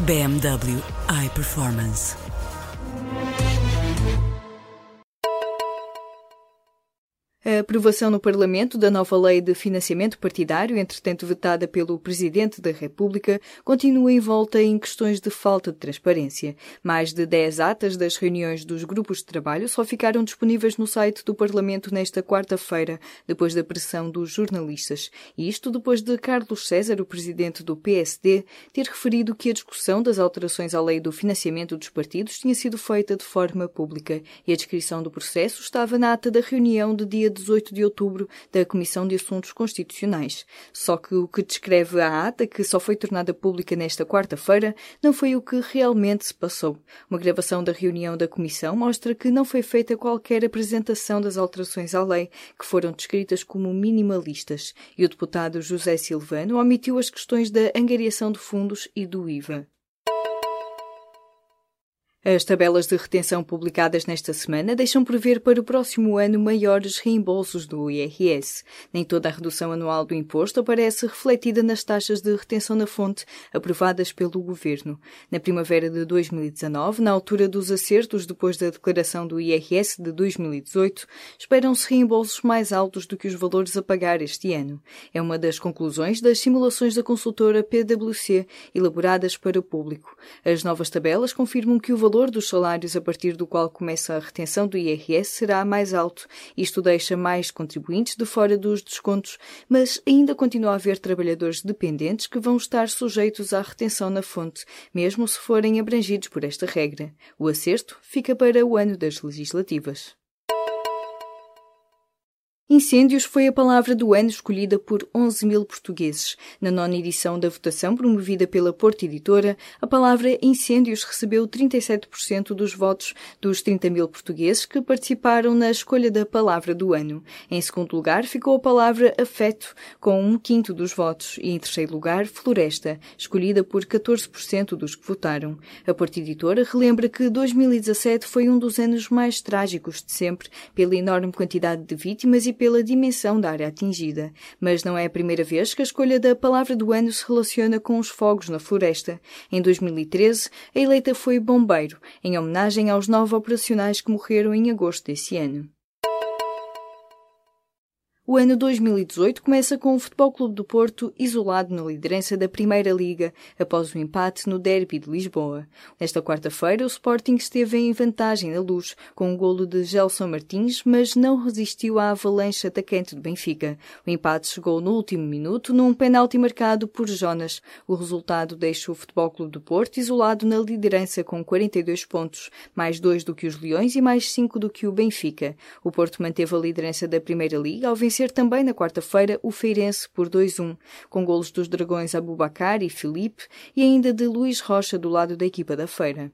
BMW iPerformance. A aprovação no Parlamento da nova lei de financiamento partidário, entretanto vetada pelo Presidente da República, continua envolta em questões de falta de transparência. Mais de 10 atas das reuniões dos grupos de trabalho só ficaram disponíveis no site do Parlamento nesta quarta-feira, depois da pressão dos jornalistas. E isto depois de Carlos César, o Presidente do PSD, ter referido que a discussão das alterações à lei do financiamento dos partidos tinha sido feita de forma pública e a descrição do processo estava na ata da reunião de dia 18 de outubro da Comissão de Assuntos Constitucionais. Só que o que descreve a ata, que só foi tornada pública nesta quarta-feira, não foi o que realmente se passou. Uma gravação da reunião da Comissão mostra que não foi feita qualquer apresentação das alterações à lei, que foram descritas como minimalistas, e o deputado José Silvano omitiu as questões da angariação de fundos e do IVA. As tabelas de retenção publicadas nesta semana deixam prever para o próximo ano maiores reembolsos do IRS. Nem toda a redução anual do imposto aparece refletida nas taxas de retenção na fonte aprovadas pelo Governo. Na primavera de 2019, na altura dos acertos depois da declaração do IRS de 2018, esperam-se reembolsos mais altos do que os valores a pagar este ano. É uma das conclusões das simulações da consultora PwC elaboradas para o público. As novas tabelas confirmam que o valor valor dos salários a partir do qual começa a retenção do IRS será mais alto. Isto deixa mais contribuintes de fora dos descontos, mas ainda continua a haver trabalhadores dependentes que vão estar sujeitos à retenção na fonte, mesmo se forem abrangidos por esta regra. O acerto fica para o ano das legislativas. Incêndios foi a palavra do ano escolhida por 11 mil portugueses. Na nona edição da votação promovida pela Porta Editora, a palavra incêndios recebeu 37% dos votos dos 30 mil portugueses que participaram na escolha da palavra do ano. Em segundo lugar ficou a palavra afeto, com um quinto dos votos, e em terceiro lugar, floresta, escolhida por 14% dos que votaram. A Porta Editora relembra que 2017 foi um dos anos mais trágicos de sempre, pela enorme quantidade de vítimas e pela dimensão da área atingida, mas não é a primeira vez que a escolha da palavra do ano se relaciona com os fogos na floresta. Em 2013, a eleita foi bombeiro, em homenagem aos nove operacionais que morreram em agosto desse ano. O ano 2018 começa com o Futebol Clube do Porto isolado na liderança da Primeira Liga, após o empate no Derby de Lisboa. Nesta quarta-feira, o Sporting esteve em vantagem na luz, com um golo de Gelson Martins, mas não resistiu à avalanche atacante do Benfica. O empate chegou no último minuto, num penalti marcado por Jonas. O resultado deixa o Futebol Clube do Porto isolado na liderança com 42 pontos, mais dois do que os Leões e mais cinco do que o Benfica. O Porto manteve a liderança da Primeira Liga ao vencer vencer também na quarta-feira o Feirense por 2-1, com golos dos dragões Abubacar e Filipe e ainda de Luís Rocha do lado da equipa da Feira.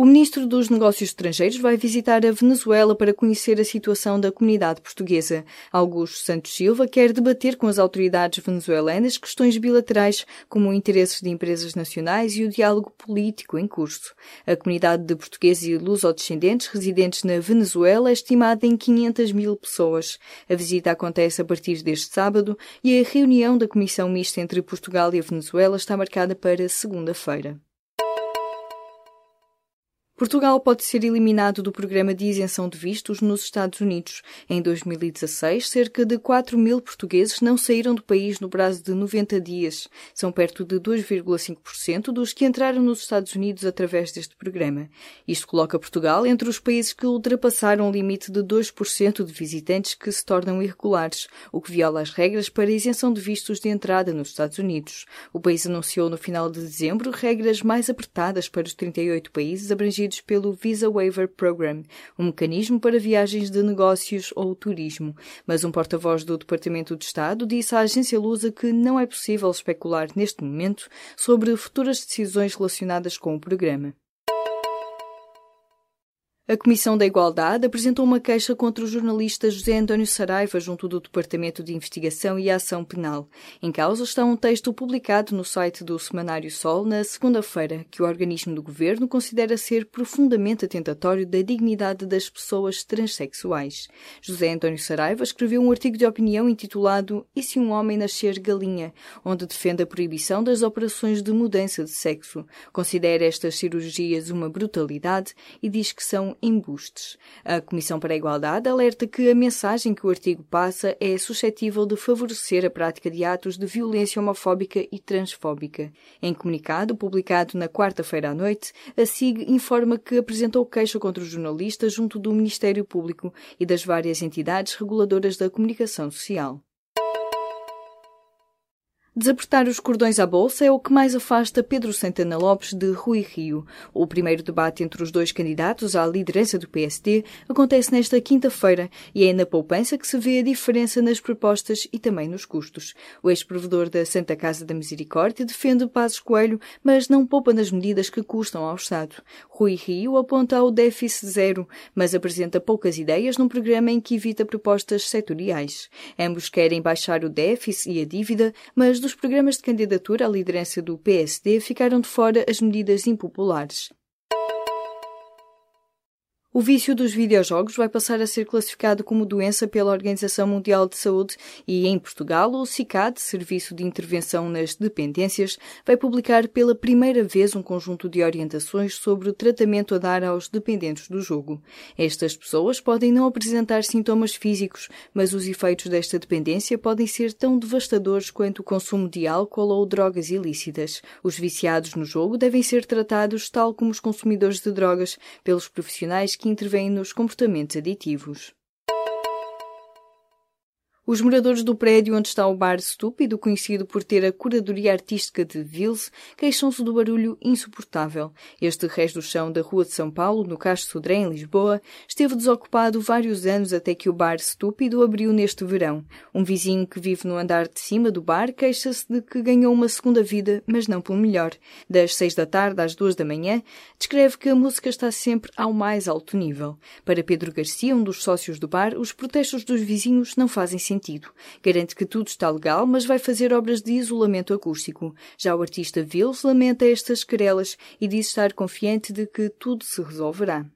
O ministro dos Negócios Estrangeiros vai visitar a Venezuela para conhecer a situação da comunidade portuguesa. Augusto Santos Silva quer debater com as autoridades venezuelanas questões bilaterais, como interesses de empresas nacionais e o diálogo político em curso. A comunidade de portugueses e luso-descendentes residentes na Venezuela é estimada em 500 mil pessoas. A visita acontece a partir deste sábado e a reunião da Comissão Mista entre Portugal e a Venezuela está marcada para segunda-feira. Portugal pode ser eliminado do programa de isenção de vistos nos Estados Unidos. Em 2016, cerca de 4 mil portugueses não saíram do país no prazo de 90 dias. São perto de 2,5% dos que entraram nos Estados Unidos através deste programa. Isto coloca Portugal entre os países que ultrapassaram o limite de 2% de visitantes que se tornam irregulares, o que viola as regras para isenção de vistos de entrada nos Estados Unidos. O país anunciou no final de dezembro regras mais apertadas para os 38 países abrangidos pelo Visa Waiver Program, um mecanismo para viagens de negócios ou turismo. Mas um porta-voz do Departamento de Estado disse à agência Lusa que não é possível especular neste momento sobre futuras decisões relacionadas com o programa. A Comissão da Igualdade apresentou uma queixa contra o jornalista José António Saraiva junto do Departamento de Investigação e Ação Penal. Em causa está um texto publicado no site do Semanário Sol na segunda-feira, que o organismo do governo considera ser profundamente atentatório da dignidade das pessoas transexuais. José António Saraiva escreveu um artigo de opinião intitulado E se um homem nascer galinha?, onde defende a proibição das operações de mudança de sexo. Considera estas cirurgias uma brutalidade e diz que são embustes. A Comissão para a Igualdade alerta que a mensagem que o artigo passa é suscetível de favorecer a prática de atos de violência homofóbica e transfóbica. Em comunicado publicado na quarta-feira à noite, a SIG informa que apresentou queixa contra o jornalista junto do Ministério Público e das várias entidades reguladoras da comunicação social. Desapertar os cordões à bolsa é o que mais afasta Pedro Santana Lopes de Rui Rio. O primeiro debate entre os dois candidatos à liderança do PSD acontece nesta quinta-feira e é na poupança que se vê a diferença nas propostas e também nos custos. O ex-provedor da Santa Casa da Misericórdia defende Passos Coelho, mas não poupa nas medidas que custam ao Estado. Rui Rio aponta ao déficit zero, mas apresenta poucas ideias num programa em que evita propostas setoriais. Ambos querem baixar o déficit e a dívida, mas dos programas de candidatura à liderança do PSD ficaram de fora as medidas impopulares. O vício dos videojogos vai passar a ser classificado como doença pela Organização Mundial de Saúde e, em Portugal, o CICAD, Serviço de Intervenção nas Dependências, vai publicar pela primeira vez um conjunto de orientações sobre o tratamento a dar aos dependentes do jogo. Estas pessoas podem não apresentar sintomas físicos, mas os efeitos desta dependência podem ser tão devastadores quanto o consumo de álcool ou drogas ilícitas. Os viciados no jogo devem ser tratados tal como os consumidores de drogas pelos profissionais que intervêm nos comportamentos aditivos. Os moradores do prédio onde está o bar Estúpido, conhecido por ter a curadoria artística de Vils, queixam-se do barulho insuportável. Este resto do chão da Rua de São Paulo, no Castro Sodré, em Lisboa, esteve desocupado vários anos até que o bar Estúpido abriu neste verão. Um vizinho que vive no andar de cima do bar queixa-se de que ganhou uma segunda vida, mas não pelo melhor. Das seis da tarde às duas da manhã, descreve que a música está sempre ao mais alto nível. Para Pedro Garcia, um dos sócios do bar, os protestos dos vizinhos não fazem sentido sentido. Garante que tudo está legal, mas vai fazer obras de isolamento acústico. Já o artista Vils lamenta estas querelas e diz estar confiante de que tudo se resolverá.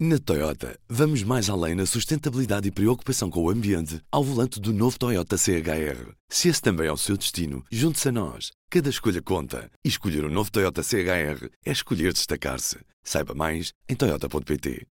Na Toyota, vamos mais além na sustentabilidade e preocupação com o ambiente ao volante do novo Toyota CHR. Se esse também é o seu destino, junte-se a nós. Cada escolha conta. E escolher o um novo Toyota CHR é escolher destacar-se. Saiba mais em Toyota.pt.